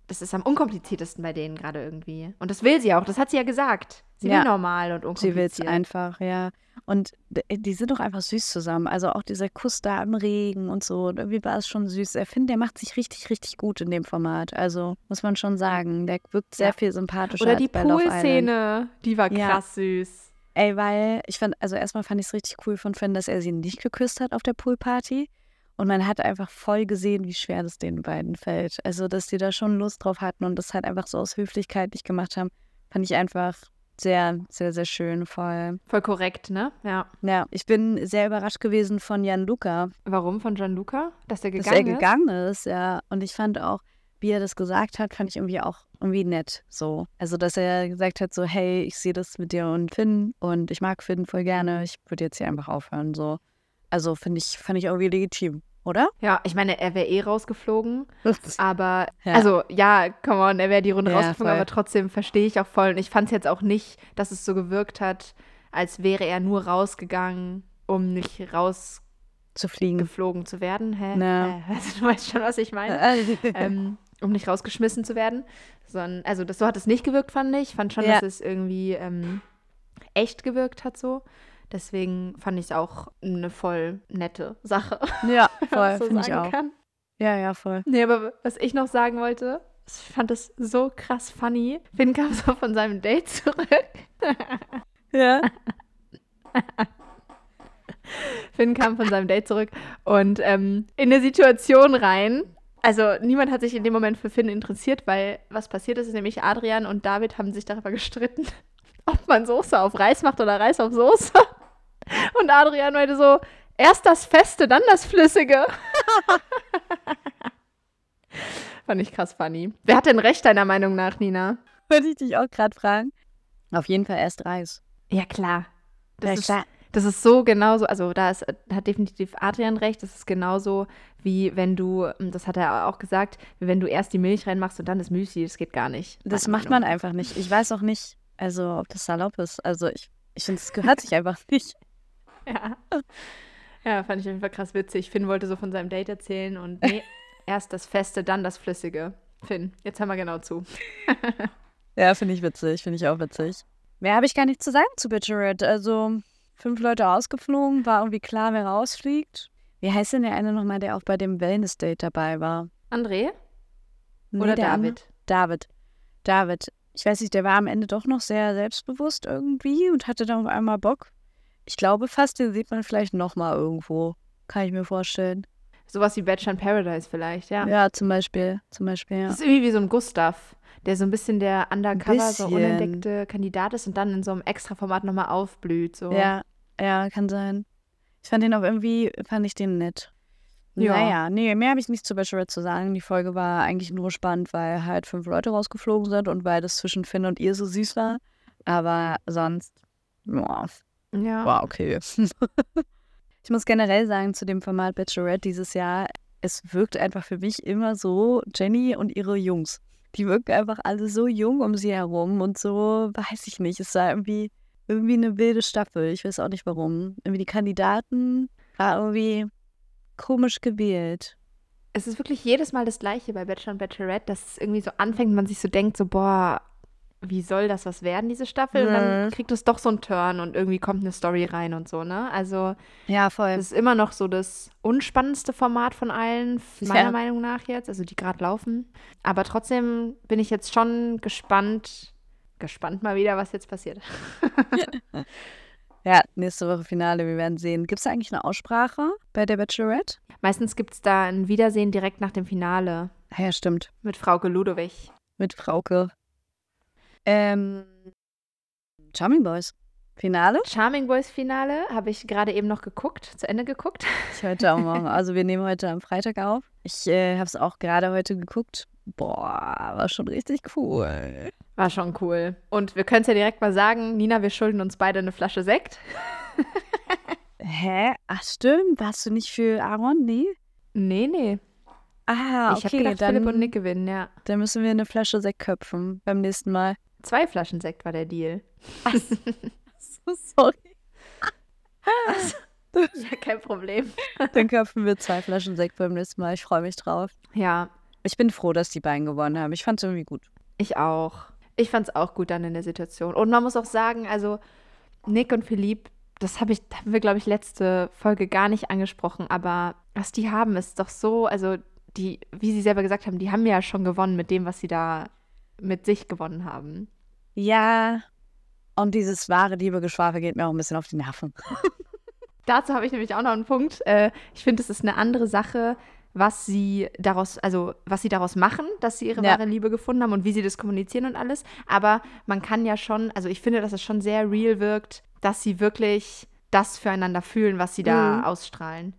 das ist am unkompliziertesten bei denen gerade irgendwie. Und das will sie auch. Das hat sie ja gesagt. Sie Ja. will normal und Sie will es unkompliziert. einfach, ja. Und die sind doch einfach süß zusammen. Also auch dieser Kuss da im Regen und so. Und irgendwie war es schon süß. Ich finde, der macht sich richtig, richtig gut in dem Format. Also muss man schon sagen. Der wirkt sehr Ja. viel sympathischer Oder die. Pool-Szene, die war Ja. krass süß. Ey, weil ich fand, also erstmal fand ich es richtig cool von Finn, dass er sie nicht geküsst hat auf der Poolparty. Und man hat einfach voll gesehen, wie schwer das den beiden fällt. Also, dass die da schon Lust drauf hatten und das halt einfach so aus Höflichkeit nicht gemacht haben, fand ich einfach sehr, sehr, sehr schön. Voll. Voll korrekt, ne? Ja. Ja, ich bin sehr überrascht gewesen von Jan Luca, Warum von Gianluca? Dass er dass gegangen er ist? gegangen ist, ja. Und ich fand auch, wie er das gesagt hat, fand ich irgendwie auch irgendwie nett so. Also, dass er gesagt hat so, hey, ich sehe das mit dir und Finn und ich mag Finn voll gerne, ich würde jetzt hier einfach aufhören so. Also, finde ich, fand ich irgendwie legitim, oder? Ja, ich meine, er wäre eh rausgeflogen, aber, Ja. also, ja, come on, er wäre die Runde Ja, rausgeflogen, voll. aber trotzdem verstehe ich auch voll. Und ich fand es jetzt auch nicht, dass es so gewirkt hat, als wäre er nur rausgegangen, um nicht Zu fliegen. rausgeflogen zu werden. Hä? Ja. Äh, also, du weißt schon, was ich meine. ähm, um nicht rausgeschmissen zu werden. Sondern, also das, so hat es nicht gewirkt, fand ich. Ich fand schon, Ja. dass es irgendwie ähm, echt gewirkt hat so. Deswegen fand ich es auch eine voll nette Sache. ja, voll, so finde ich auch. kann. Ja, ja, voll. Nee, aber was ich noch sagen wollte, ich fand das so krass funny. Finn kam so von seinem Date zurück. Ja. Finn kam von seinem Date zurück und ähm, in eine Situation rein. Also niemand hat sich in dem Moment für Finn interessiert, weil was passiert ist, ist nämlich Adrian und David haben sich darüber gestritten, ob man Soße auf Reis macht oder Reis auf Soße. Und Adrian meinte so, erst das Feste, dann das Flüssige. Fand ich krass funny. Wer hat denn recht, deiner Meinung nach, Nina? Wollte ich dich auch gerade fragen. Auf jeden Fall erst Reis. Ja, klar. Das, Ja, ist, klar. Das ist so genauso, also da ist, hat definitiv Adrian recht, das ist genauso wie wenn du, das hat er auch gesagt, wie wenn du erst die Milch reinmachst und dann das Müsli, das geht gar nicht. Das macht man Meinung einfach nicht. Ich weiß auch nicht, also ob das salopp ist. Also ich, ich finde, es gehört sich einfach nicht. Ja. ja, fand ich auf jeden Fall krass witzig. Finn wollte so von seinem Date erzählen und nee, erst das Feste, dann das Flüssige. Finn, jetzt haben wir genau zu. Ja, finde ich witzig, finde ich auch witzig. Mehr habe ich gar nicht zu sagen zu Bachelorette. Also fünf Leute ausgeflogen, war irgendwie klar, wer rausfliegt. Wie heißt denn der eine nochmal, der auch bei dem Wellness-Date dabei war? André Nee, oder? David? David. David. Ich weiß nicht, der war am Ende doch noch sehr selbstbewusst irgendwie und hatte dann auf einmal Bock. Ich glaube fast, den sieht man vielleicht nochmal irgendwo. Kann ich mir vorstellen. Sowas wie Bachelor in Paradise vielleicht, ja. Ja, zum Beispiel. Zum Beispiel, ja. Das ist irgendwie wie so ein Gustav, der so ein bisschen der Undercover, so bisschen. unentdeckte Kandidat ist und dann in so einem Extra-Format nochmal aufblüht. So. Ja, ja, kann sein. Ich fand den auch irgendwie, fand ich den nett. Ja. Naja, nee, mehr habe ich nicht zu Bachelorette zu sagen. Die Folge war eigentlich nur spannend, weil halt fünf Leute rausgeflogen sind und weil das zwischen Finn und ihr so süß war. Aber sonst, ja, ja. war okay. ich muss generell sagen, zu dem Format Bachelorette dieses Jahr, es wirkt einfach für mich immer so, Jenny und ihre Jungs. Die wirken einfach alle so jung um sie herum und so, weiß ich nicht, es war irgendwie, irgendwie eine wilde Staffel. Ich weiß auch nicht warum. Irgendwie die Kandidaten war irgendwie komisch gewählt. Es ist wirklich jedes Mal das Gleiche bei Bachelor und Bachelorette, dass es irgendwie so anfängt man sich so denkt, so, boah, wie soll das was werden, diese Staffel? Und dann kriegt es doch so einen Turn und irgendwie kommt eine Story rein und so, ne? Also, Ja, voll. es ist immer noch so das unspannendste Format von allen, meiner Ja. Meinung nach jetzt, also die gerade laufen. Aber trotzdem bin ich jetzt schon gespannt, gespannt mal wieder, was jetzt passiert. Ja, nächste Woche Finale, wir werden sehen. Gibt es eigentlich eine Aussprache bei der Bachelorette? Meistens gibt es da ein Wiedersehen direkt nach dem Finale Ah Ja, stimmt. mit Frauke Ludowig. Mit Frauke. Ähm, Charming Boys. Finale? Charming Boys Finale habe ich gerade eben noch geguckt, zu Ende geguckt. Ich heute auch morgen. Also wir nehmen heute am Freitag auf. Ich äh, habe es auch gerade heute geguckt. Boah, war schon richtig cool. War schon cool. Und wir können es ja direkt mal sagen, Nina, wir schulden uns beide eine Flasche Sekt. Hä? Ach stimmt. Warst du nicht für Aaron? Nee? Nee, nee. Ah, ich habe okay. gedacht, dann, Philipp und Nick gewinnen, ja. dann müssen wir eine Flasche Sekt köpfen beim nächsten Mal. Zwei Flaschen Sekt war der Deal. Sorry. Ja, kein Problem. Dann köpfen wir zwei Flaschen Sekt beim nächsten Mal. Ich freue mich drauf. Ja, Ich bin froh, dass die beiden gewonnen haben. Ich fand es irgendwie gut. ich auch. Ich fand es auch gut dann in der Situation. Und man muss auch sagen, also Nick und Philipp, das habe ich, haben wir, glaube ich, letzte Folge gar nicht angesprochen, aber was die haben, ist doch so, also die, wie sie selber gesagt haben, die haben ja schon gewonnen mit dem, was sie da mit sich gewonnen haben. Ja. Und dieses wahre Liebe-Geschwafel geht mir auch ein bisschen auf die Nerven. Dazu habe ich nämlich auch noch einen Punkt. Äh, ich finde, es ist eine andere Sache, was sie daraus, also was sie daraus machen, dass sie ihre Ja. wahre Liebe gefunden haben und wie sie das kommunizieren und alles. Aber man kann ja schon, also ich finde, dass es schon sehr real wirkt, dass sie wirklich das füreinander fühlen, was sie da Mhm. ausstrahlen.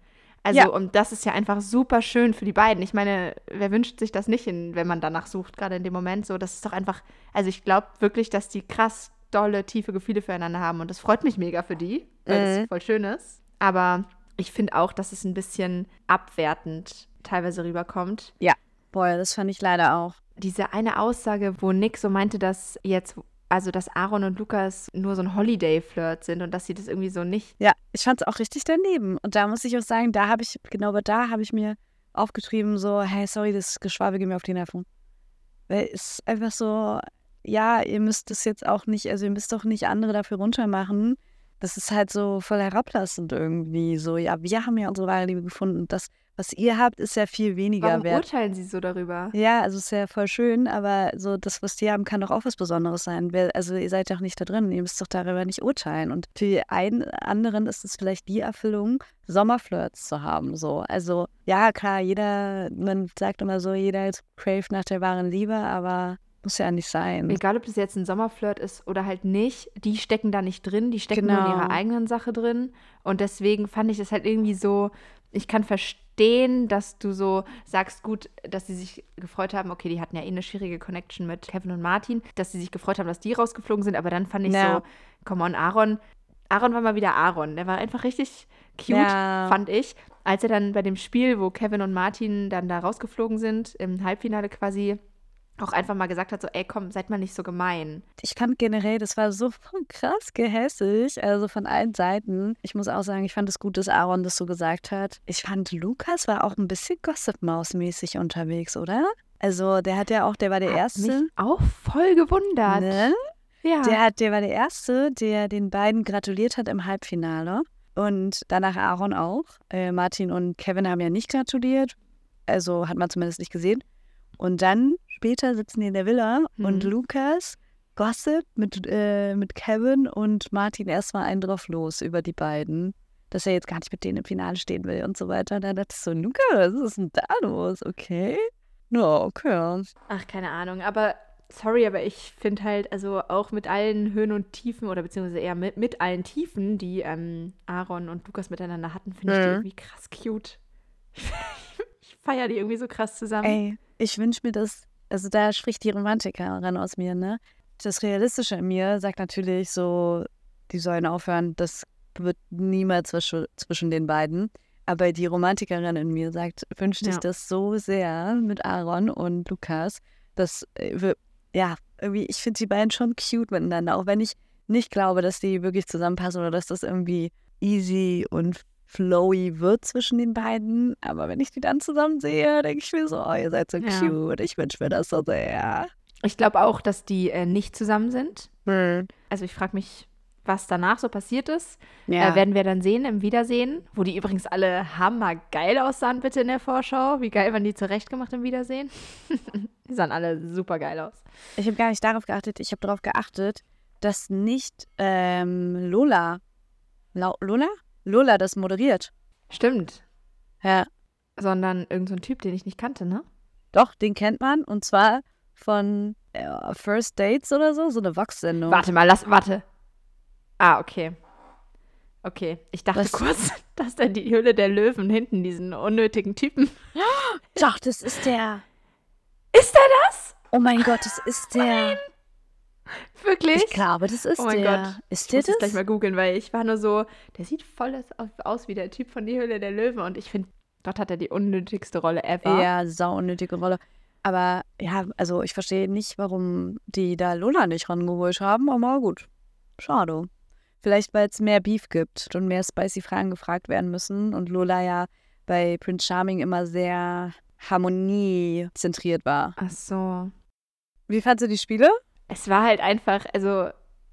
Also, Ja. und das ist ja einfach super schön für die beiden. Ich meine, wer wünscht sich das nicht, in, wenn man danach sucht, gerade in dem Moment? So, das ist doch einfach, also ich glaube wirklich, dass die krass dolle, tiefe Gefühle füreinander haben. Und das freut mich mega für die, weil Mhm. es voll schön ist. Aber ich finde auch, dass es ein bisschen abwertend teilweise rüberkommt. Boah, das fand ich leider auch. Diese eine Aussage, wo Nick so meinte, dass jetzt, also dass Aaron und Lukas nur so ein Holiday-Flirt sind und dass sie das irgendwie so nicht. Ja, ich fand es auch richtig daneben. Und da muss ich auch sagen, da habe ich, genau da habe ich mir aufgetrieben, so, hey, sorry, das Geschwafel geht mir auf die Nerven. Weil es einfach so, ja, ihr müsst das jetzt auch nicht, also ihr müsst doch nicht andere dafür runtermachen. Das ist halt so voll herablassend irgendwie. So, ja, wir haben ja unsere wahre Liebe gefunden. Das, was ihr habt, ist ja viel weniger Warum wert. urteilen sie so darüber? Ja, also ist ja voll schön, aber so das, was die haben, kann doch auch was Besonderes sein. Also ihr seid doch nicht da drin, ihr müsst doch darüber nicht urteilen. Und für einen anderen ist es vielleicht die Erfüllung, Sommerflirts zu haben. So. Also ja, klar, jeder, man sagt immer so, jeder craved nach der wahren Liebe, aber muss ja nicht sein. Egal, ob das jetzt ein Sommerflirt ist oder halt nicht, die stecken da nicht drin, die stecken nur in Genau. ihrer eigenen Sache drin. Und deswegen fand ich das halt irgendwie so, ich kann verstehen, dass du so sagst, gut, dass sie sich gefreut haben, okay, die hatten ja eh eine schwierige Connection mit Kevin und Martin, dass sie sich gefreut haben, dass die rausgeflogen sind, aber dann fand ich Ja. so, come on, Aaron, Aaron war mal wieder Aaron, der war einfach richtig cute, Ja. fand ich. Als er dann bei dem Spiel, wo Kevin und Martin dann da rausgeflogen sind, im Halbfinale quasi, auch einfach mal gesagt hat, so, ey, komm, seid mal nicht so gemein. Ich fand generell, das war so krass gehässig, also von allen Seiten. Ich muss auch sagen, ich fand es gut, dass Aaron das so gesagt hat. Ich fand, Lukas war auch ein bisschen Gossip-Maus-mäßig unterwegs, oder? Also, der hat ja auch, der war der Hat Erste. Mich auch voll gewundert. Ne? Ja. Der, hat, der war der Erste, der den beiden gratuliert hat im Halbfinale. Und danach Aaron auch. Äh, Martin und Kevin haben ja nicht gratuliert. Also hat man zumindest nicht gesehen. Und dann später sitzen die in der Villa und Mhm. Lukas gossip mit, äh, mit Kevin und Martin erstmal einen drauf los über die beiden. Dass er jetzt gar nicht mit denen im Finale stehen will und so weiter. Da dachte ich so, Lukas, was ist denn da los? Okay. Ja, okay. Ach, keine Ahnung. Aber sorry, aber ich finde halt, also auch mit allen Höhen und Tiefen oder beziehungsweise eher mit, mit allen Tiefen, die ähm, Aaron und Lukas miteinander hatten, finde ich die Mhm. irgendwie krass cute. ich feiere die irgendwie so krass zusammen. Ey, ich wünsche mir das, also da spricht die Romantikerin aus mir, ne? Das Realistische in mir sagt natürlich so, die sollen aufhören, das wird niemals zwischen, zwischen den beiden. Aber die Romantikerin in mir sagt, wünscht sich Ja. das so sehr mit Aaron und Lukas, dass, äh, wir- ja, irgendwie, ich finde die beiden schon cute miteinander, auch wenn ich nicht glaube, dass die wirklich zusammenpassen oder dass das irgendwie easy und flowy wird zwischen den beiden. Aber wenn ich die dann zusammen sehe, denke ich mir so, oh, ihr seid so Ja. cute. Ich wünsche mir das so sehr. Ich glaube auch, dass die äh, nicht zusammen sind. Hm. Also ich frage mich, was danach so passiert ist. Ja. Äh, werden wir dann sehen im Wiedersehen, wo die übrigens alle hammergeil aussahen, bitte in der Vorschau. Wie geil waren die zurechtgemacht im Wiedersehen? die sahen alle super geil aus. ich habe gar nicht darauf geachtet. Ich habe darauf geachtet, dass nicht ähm, Lola, Lau- Lola? Lola das moderiert. Stimmt. Ja. sondern irgendein so ein Typ, den ich nicht kannte, ne? Doch, den kennt man und zwar von äh, First Dates oder so, so eine Wachssendung. Warte mal, lass, warte. Ah, okay. Okay, ich dachte Was? kurz, dass da die Höhle der Löwen hinten diesen unnötigen Typen. Doch, das ist der. Ist er das? Oh mein Gott, das ist der. Wirklich? Ich glaube, das ist Oh mein der. Gott. Ist Ich der muss es das? gleich mal googeln, weil ich war nur so, der sieht voll aus, aus wie der Typ von die Höhle der Löwen und ich finde, dort hat er die unnötigste Rolle ever. Ja, sau unnötige Rolle. Aber ja, also ich verstehe nicht, warum die da Lola nicht rangeholt haben, aber gut. Schade. Vielleicht, weil es mehr Beef gibt und mehr spicy Fragen gefragt werden müssen und Lola ja bei Prince Charming immer sehr harmoniezentriert war. Ach so. Wie fandst du die Spiele? Es war halt einfach, also,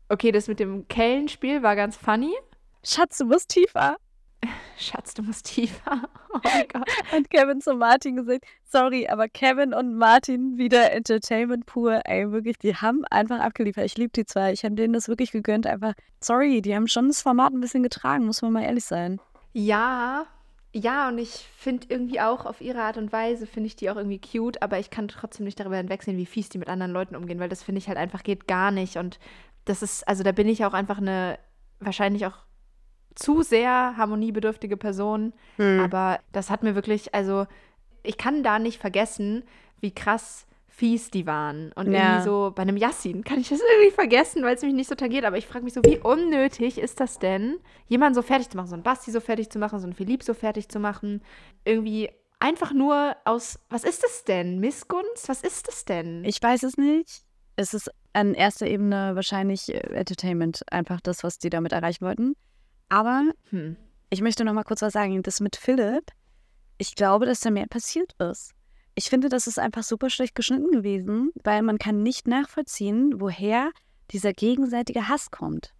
okay, das mit dem Kellenspiel war ganz funny. Schatz, du musst tiefer. Schatz, du musst tiefer. Oh mein Gott. Und Kevin zu Martin gesagt, sorry, aber Kevin und Martin wieder Entertainment pur. Ey, wirklich, die haben einfach abgeliefert. Ich liebe die zwei. Ich habe denen das wirklich gegönnt. Einfach, sorry, die haben schon das Format ein bisschen getragen, muss man mal ehrlich sein. Ja, ja, und ich finde irgendwie auch auf ihre Art und Weise, finde ich die auch irgendwie cute, aber ich kann trotzdem nicht darüber hinwegsehen, wie fies die mit anderen Leuten umgehen, weil das finde ich halt einfach geht gar nicht. Und das ist, also da bin ich auch einfach eine, wahrscheinlich auch zu sehr harmoniebedürftige Person. Aber das hat mir wirklich, also ich kann da nicht vergessen, wie krass fies die waren. Und Ja. irgendwie so bei einem Yassin kann ich das irgendwie vergessen, weil es mich nicht so tangiert. Aber ich frage mich so, wie unnötig ist das denn, jemanden so fertig zu machen, so einen Basti so fertig zu machen, so einen Philipp so fertig zu machen. Irgendwie einfach nur aus, was ist das denn? Missgunst? Was ist das denn? Ich weiß es nicht. Es ist an erster Ebene wahrscheinlich äh, Entertainment, einfach das, was die damit erreichen wollten. Aber hm. ich möchte noch mal kurz was sagen. Das mit Philipp, ich glaube, dass da mehr passiert ist. Ich finde, das ist einfach super schlecht geschnitten gewesen, weil man kann nicht nachvollziehen, woher dieser gegenseitige Hass kommt.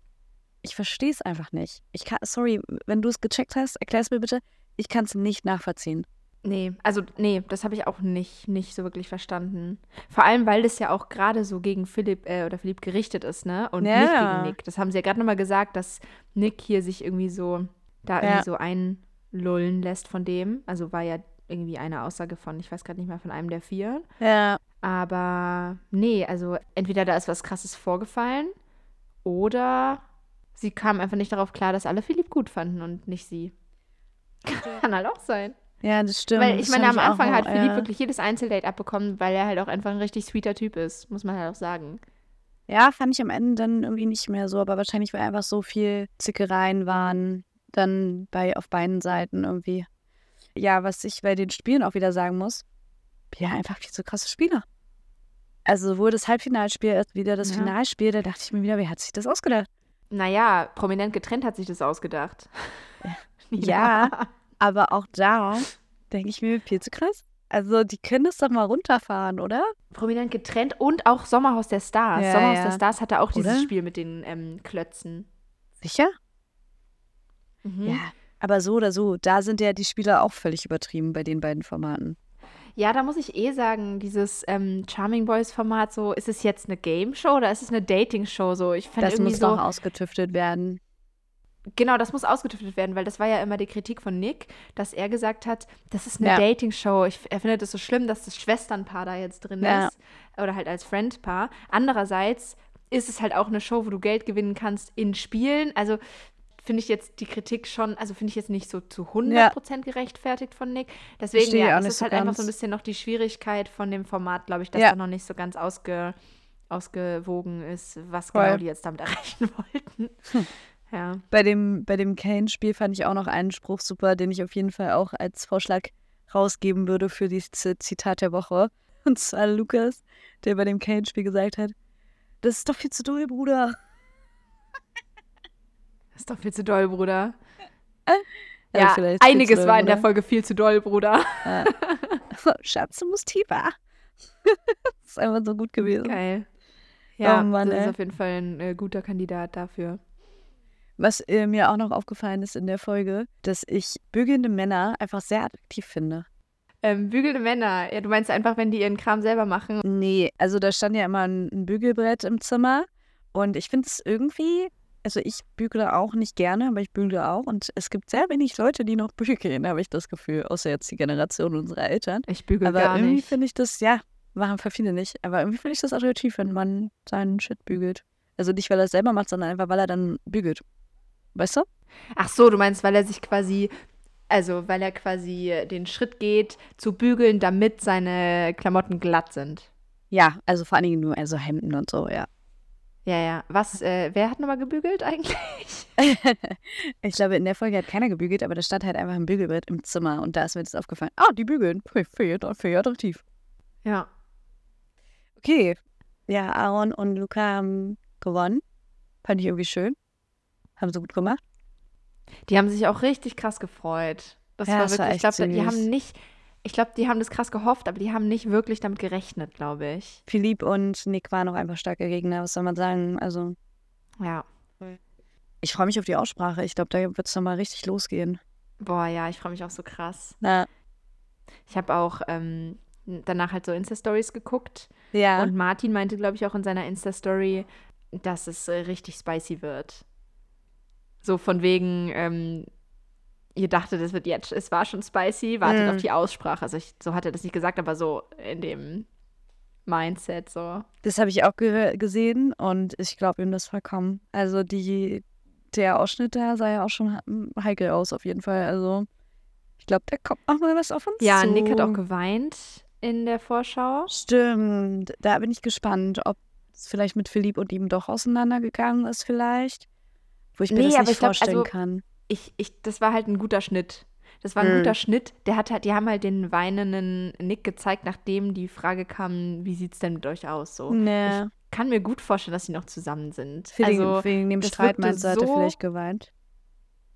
Ich verstehe es einfach nicht. Ich kann, sorry, wenn du es gecheckt hast, erklär es mir bitte. Ich kann es nicht nachvollziehen. Nee, also nee, das habe ich auch nicht, nicht so wirklich verstanden. Vor allem, weil das ja auch gerade so gegen Philipp äh, oder Philipp gerichtet ist, ne? Und nicht Ja. gegen Nick. Das haben sie ja gerade nochmal gesagt, dass Nick hier sich irgendwie so da Ja. irgendwie so einlullen lässt von dem. Also war ja irgendwie eine Aussage von, ich weiß gerade nicht mehr, von einem der vier. Ja. Aber nee, also entweder da ist was krasses vorgefallen oder sie kam einfach nicht darauf klar, dass alle Philipp gut fanden und nicht sie. Kann halt auch sein. Ja, das stimmt. Weil ich Das meine, am auch Anfang noch, hat Philipp ja. wirklich jedes Einzeldate abbekommen, weil er halt auch einfach ein richtig sweeter Typ ist, muss man halt auch sagen. Ja, fand ich am Ende dann irgendwie nicht mehr so, aber wahrscheinlich, weil einfach so viel Zickereien waren, dann bei auf beiden Seiten irgendwie. Ja, was ich bei den Spielen auch wieder sagen muss, ja, einfach viel zu krasse Spieler. Also sowohl das Halbfinalspiel als wieder das Ja. Finalspiel, da dachte ich mir wieder, wer hat sich das ausgedacht? Naja, prominent getrennt hat sich das ausgedacht. Ja. Aber auch da denke ich mir, viel zu krass. Also die können das doch mal runterfahren, oder? Prominent getrennt und auch Sommerhaus der Stars. Ja, Sommerhaus ja. der Stars hatte auch dieses Oder? Spiel mit den ähm, Klötzen. Sicher? Mhm. Ja. Aber so oder so, da sind ja die Spieler auch völlig übertrieben bei den beiden Formaten. Ja, da muss ich eh sagen, dieses ähm, Charming Boys Format, so, ist es jetzt eine Game Show oder ist es eine Dating Show? So, ich fand Das irgendwie muss so, noch ausgetüftet werden. Genau, das muss ausgetüftet werden, weil das war ja immer die Kritik von Nick, dass er gesagt hat, das ist eine Ja. Dating-Show. Ich, er findet es so schlimm, dass das Schwesternpaar da jetzt drin Ja. ist. Oder halt als Friendpaar. Andererseits ist es halt auch eine Show, wo du Geld gewinnen kannst in Spielen. Also finde ich jetzt die Kritik schon, also finde ich jetzt nicht so zu 100% gerechtfertigt von Nick. Deswegen ja, auch es ist so halt einfach so ein bisschen noch die Schwierigkeit von dem Format, glaube ich, dass Ja. da noch nicht so ganz ausge, ausgewogen ist, was Voll. genau die jetzt damit erreichen wollten. Ja. Bei dem, bei dem Kane-Spiel fand ich auch noch einen Spruch super, den ich auf jeden Fall auch als Vorschlag rausgeben würde für die Z Zitat der Woche. Und zwar Lukas, der bei dem Kane-Spiel gesagt hat, das ist doch viel zu doll, Bruder. Das ist doch viel zu doll, Bruder. Also ja, vielleicht viel einiges doll, war in der. Folge viel zu doll, Bruder. Schatz, du musst tiefer. das ist einfach so gut gewesen. Geil. Ja, Oh Mann, das ey. ist auf jeden Fall ein äh, guter Kandidat dafür. Was äh, mir auch noch aufgefallen ist in der Folge, dass ich bügelnde Männer einfach sehr attraktiv finde. Ähm, bügelnde Männer. Ja, du meinst einfach, wenn die ihren Kram selber machen. Nee, also da stand ja immer ein, ein Bügelbrett im Zimmer und ich finde es irgendwie also ich bügele auch nicht gerne, aber ich bügele auch. Und es gibt sehr wenig Leute, die noch bügeln, habe ich das Gefühl. Außer jetzt die Generation unserer Eltern. Ich bügel aber gar irgendwie nicht. finde ich das, ja, machen für viele nicht. Aber irgendwie finde ich das attraktiv, wenn man seinen Shit bügelt. Also nicht, weil er es selber macht, sondern einfach, weil er dann bügelt. Weißt du? Ach so, du meinst, weil er sich quasi, also weil er quasi den Schritt geht, zu bügeln, damit seine Klamotten glatt sind. Ja, also vor allen Dingen nur also Hemden und so, ja. Ja, ja. Was, äh, wer hat nochmal gebügelt eigentlich? ich glaube, in der Folge hat keiner gebügelt, aber da stand halt einfach ein Bügelbrett im Zimmer und da ist mir das aufgefallen. Ah, die bügeln. Für attraktiv. Ja. Okay. Ja, Aaron und Luca haben gewonnen. Fand ich irgendwie schön. Haben sie gut gemacht. Die haben sich auch richtig krass gefreut. Das Ja, war das war wirklich, ich glaube, die haben nicht, ich glaube, die haben das krass gehofft, aber die haben nicht wirklich damit gerechnet, glaube ich. Philipp und Nick waren auch einfach starke Gegner, was soll man sagen? Also, Ja. ich freue mich auf die Aussprache. Ich glaube, da wird es nochmal richtig losgehen. Boah, ja, ich freue mich auch so krass. Na, Ich habe auch ähm, danach halt so Insta-Stories geguckt ja. und Martin meinte, glaube ich, auch in seiner Insta-Story, dass es äh, richtig spicy wird. So von wegen, ähm, ihr dachtet, es wird jetzt, es war schon spicy, wartet Mm. auf die Aussprache. Also ich, so hat er das nicht gesagt, aber so in dem Mindset so. Das habe ich auch ge gesehen und ich glaube ihm das vollkommen. Also die, der Ausschnitt da sah ja auch schon he- heikel aus, auf jeden Fall. Also ich glaube, da kommt noch mal was auf uns Ja, zu. Nick hat auch geweint in der Vorschau. Stimmt, da bin ich gespannt, ob es vielleicht mit Philipp und ihm doch auseinandergegangen ist vielleicht. Wo ich mir Nee, das nicht ich glaub, vorstellen also- kann. Ich, ich, das war halt ein guter Schnitt. Das war ein Mm. guter Schnitt. Der hat halt, die haben halt den weinenden Nick gezeigt, nachdem die Frage kam, wie sieht's denn mit euch aus? So. Nee, Kann mir gut vorstellen, dass sie noch zusammen sind. wegen, also, wegen dem Streit meinst du, hat er so- vielleicht geweint.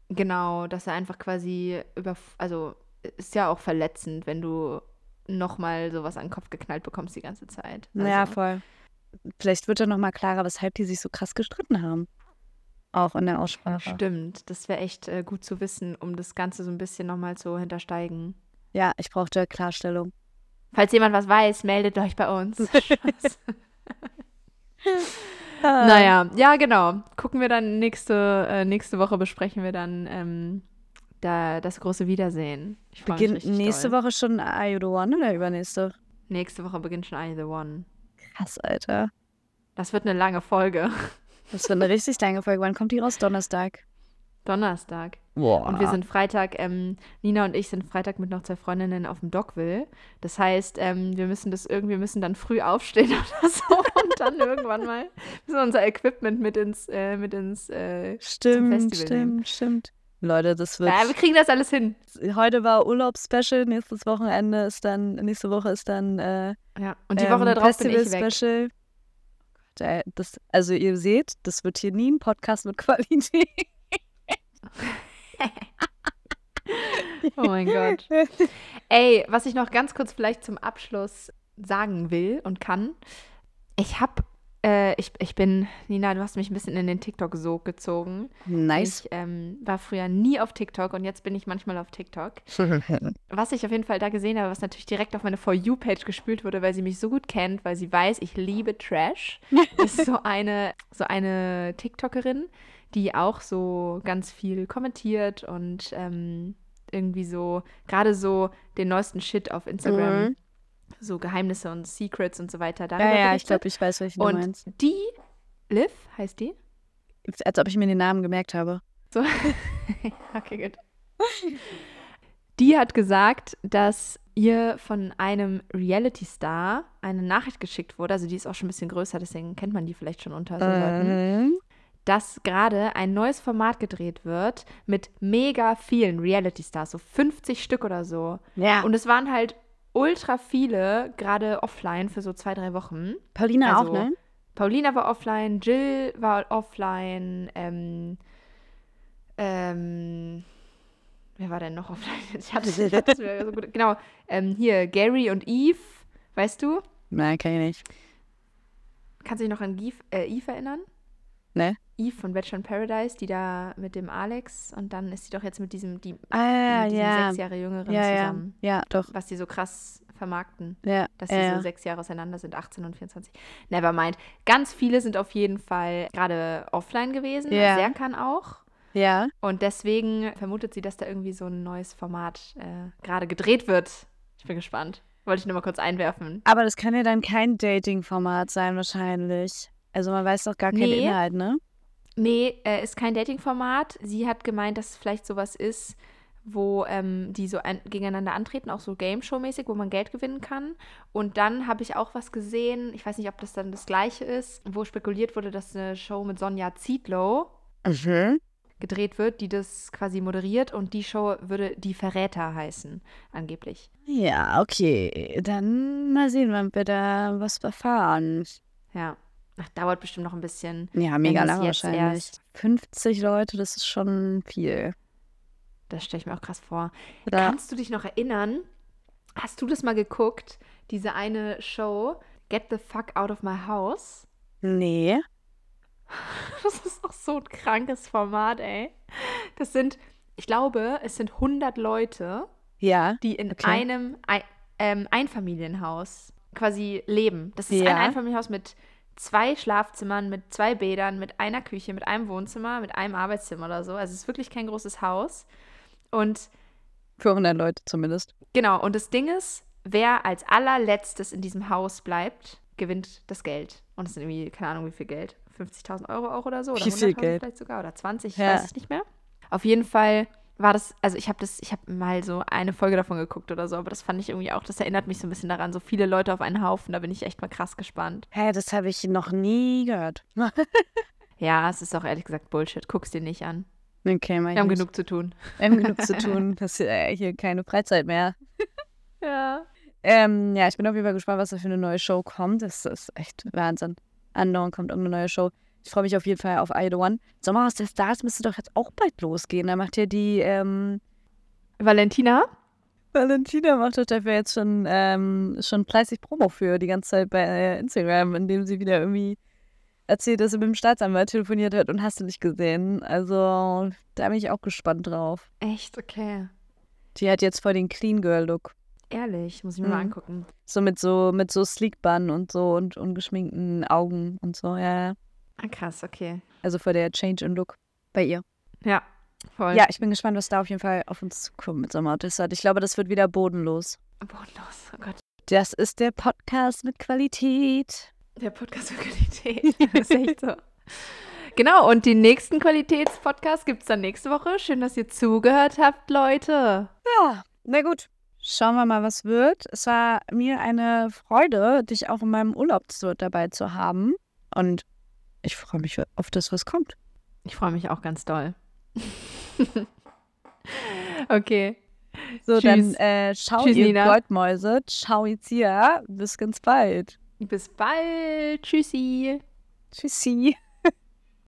genau, dass er einfach quasi über, also ist ja auch verletzend, wenn du nochmal sowas an den Kopf geknallt bekommst die ganze Zeit. Also, Ja, voll. Vielleicht wird dann noch mal klarer, weshalb die sich so krass gestritten haben. Auch in der Aussprache. Stimmt, das wäre echt äh, gut zu wissen, um das Ganze so ein bisschen nochmal zu hintersteigen. Ja, ich brauchte Klarstellung. Falls jemand was weiß, meldet euch bei uns. Naja, ja, genau. Gucken wir dann nächste, äh, nächste Woche besprechen wir dann ähm, da, das große Wiedersehen. Ich Beginnt nächste doll. Woche schon Are You the One oder übernächste? Nächste Woche beginnt schon I the One. Krass, Alter. Das wird eine lange Folge. Das wird eine richtig lange Folge. Wann kommt die raus? Donnerstag. Donnerstag. Boah. Und wir sind Freitag, ähm, Nina und ich sind Freitag mit noch zwei Freundinnen auf dem Dockville. Das heißt, ähm, wir müssen das irgendwie, müssen dann früh aufstehen oder so und dann irgendwann mal müssen unser Equipment mit ins, äh, mit ins, äh, Stimmt, Festival stimmt, nehmen. stimmt. Leute, das wird. ja, wir kriegen das alles hin. heute war Urlaubsspecial, nächstes Wochenende ist dann, nächste Woche ist dann äh, Ja, und die Woche darauf bin ich weg. Festival-Special. Ey, das, also ihr seht, das wird hier nie ein Podcast mit Qualität. Oh mein Gott. Ey, was ich noch ganz kurz vielleicht zum Abschluss sagen will und kann. Ich hab, äh, ich, ich bin, Nina, du hast mich ein bisschen in den TikTok-Sog gezogen. Nice. Ich ähm, war früher nie auf TikTok und jetzt bin ich manchmal auf TikTok. Was ich auf jeden Fall da gesehen habe, was natürlich direkt auf meine For You-Page gespült wurde, weil sie mich so gut kennt, weil sie weiß, ich liebe Trash, ist so eine, so eine TikTokerin, die auch so ganz viel kommentiert und ähm, irgendwie so, gerade so den neuesten Shit auf Instagram, Mhm. So Geheimnisse und Secrets und so weiter. Darüber ja, ja, ich glaube, ich weiß, welchen du Und meinst. die, Liv heißt die? Als ob ich mir den Namen gemerkt habe. So. okay, gut. Die hat gesagt, dass ihr von einem Reality-Star eine Nachricht geschickt wurde, also die ist auch schon ein bisschen größer, deswegen kennt man die vielleicht schon unter so Leuten, Ähm, dass gerade ein neues Format gedreht wird mit mega vielen Reality-Stars, so 50 Stück oder so. ja, Und es waren halt ultra viele, gerade offline für so zwei, drei Wochen. Paulina also- auch, ne? Paulina war offline, Jill war offline, ähm, ähm, wer war denn noch offline? Ich hatte ich hatte so gut. Genau, ähm, hier, Gary und Eve, weißt du? Nein, kann ich nicht. Kannst du dich noch an Eve, äh, Eve erinnern? Ne? Eve von Bachelor in Paradise, die da mit dem Alex und dann ist sie doch jetzt mit diesem, die, Ah, mit diesem ja. sechs Jahre jüngeren Ja, ja. zusammen. Ja, doch. Was die so krass vermarkten. Ja. Dass sie ja. so sechs Jahre auseinander sind, 18 und 24. Nevermind. Ganz viele sind auf jeden Fall gerade offline gewesen. Ja. Serkan auch. ja. Und deswegen vermutet sie, dass da irgendwie so ein neues Format äh, gerade gedreht wird. Ich bin gespannt. Wollte ich nur mal kurz einwerfen. Aber das kann ja dann kein Dating-Format sein, wahrscheinlich. Also man weiß doch gar keinen Nee. Inhalt, ne? Nee, äh, ist kein Dating-Format. Sie hat gemeint, dass es vielleicht sowas ist, wo ähm, die so ein, gegeneinander antreten, auch so Game-Show-mäßig, wo man Geld gewinnen kann. Und dann habe ich auch was gesehen, ich weiß nicht, ob das dann das gleiche ist, wo spekuliert wurde, dass eine Show mit Sonja Zietlow Mhm. gedreht wird, die das quasi moderiert und die Show würde Die Verräter heißen, angeblich. Ja, okay. Dann mal sehen, wann wir da was erfahren. Ja. Ach, dauert bestimmt noch ein bisschen. Ja, mega lange jetzt wahrscheinlich. erst- 50 Leute, das ist schon viel. Das stelle ich mir auch krass vor. Da, Kannst du dich noch erinnern? Hast du das mal geguckt? Diese eine Show, Get the Fuck Out of My House? nee. Das ist doch so ein krankes Format, ey. Das sind, ich glaube, es sind 100 Leute, Ja. die in Okay. einem Ei- ähm, Einfamilienhaus quasi leben. Das ist ein Ja. Einfamilienhaus mit zwei Schlafzimmern, mit zwei Bädern, mit einer Küche, mit einem Wohnzimmer, mit einem Arbeitszimmer oder so. Also es ist wirklich kein großes Haus. Und Für 100 Leute zumindest. Genau, und das Ding ist, wer als allerletztes in diesem Haus bleibt, gewinnt das Geld. Und es sind irgendwie, keine Ahnung, wie viel Geld. 50.000 Euro auch oder so? Oder Wie viel 100.000 Geld? vielleicht sogar? Oder 20, ich Ja. weiß es nicht mehr. Auf jeden Fall war das, also ich habe das, ich habe mal so eine Folge davon geguckt oder so, aber das fand ich irgendwie auch, das erinnert mich so ein bisschen daran, so viele Leute auf einen Haufen, da bin ich echt mal krass gespannt. Hä, das habe ich noch nie gehört. Ja, es ist auch ehrlich gesagt Bullshit, guck's dir nicht an. okay, ich Wir haben nicht. genug zu tun. Wir haben genug zu tun. Das ist ja hier keine Freizeit mehr. Ja. Ähm, ja, ich bin auf jeden Fall gespannt, was da für eine neue Show kommt. Das ist echt Wahnsinn. Andauernd kommt irgendeine neue Show. Ich freue mich auf jeden Fall auf I The One. Sommerhaus der Stars müsste doch jetzt auch bald losgehen. Da macht ja die, ähm, Valentina? Valentina macht doch dafür jetzt schon, ähm, schon fleißig Promo für die ganze Zeit bei äh, Instagram, indem sie wieder irgendwie erzählt, dass sie mit dem Staatsanwalt telefoniert hat und hast du nicht gesehen. Also, da bin ich auch gespannt drauf. Echt, okay. Die hat jetzt voll den Clean Girl Look. Ehrlich, muss ich mir mal Mhm. angucken. So mit so, mit so Sleek Bun und so und ungeschminkten Augen und so, ja. Ah, krass, okay. Also vor der Change in Look bei ihr. Ja, voll. Ja, ich bin gespannt, was da auf jeden Fall auf uns zukommt mit Sommer Desert. Ich glaube, das wird wieder bodenlos. Bodenlos, oh Gott. Das ist der Podcast mit Qualität. Der Podcast für Qualität. das ist echt so. Genau, und den nächsten Qualitätspodcast gibt es dann nächste Woche. Schön, dass ihr zugehört habt, Leute. Ja, na gut. Schauen wir mal, was wird. Es war mir eine Freude, dich auch in meinem Urlaub zu, dabei zu haben. Und ich freue mich auf das, was kommt. Ich freue mich auch ganz doll. okay. So, Tschüss. dann äh, ciao, Tschüss, ihr Nina. Goldmäuse. Ciao, Izia. Bis ganz bald. Bis bald. Tschüssi. Tschüssi.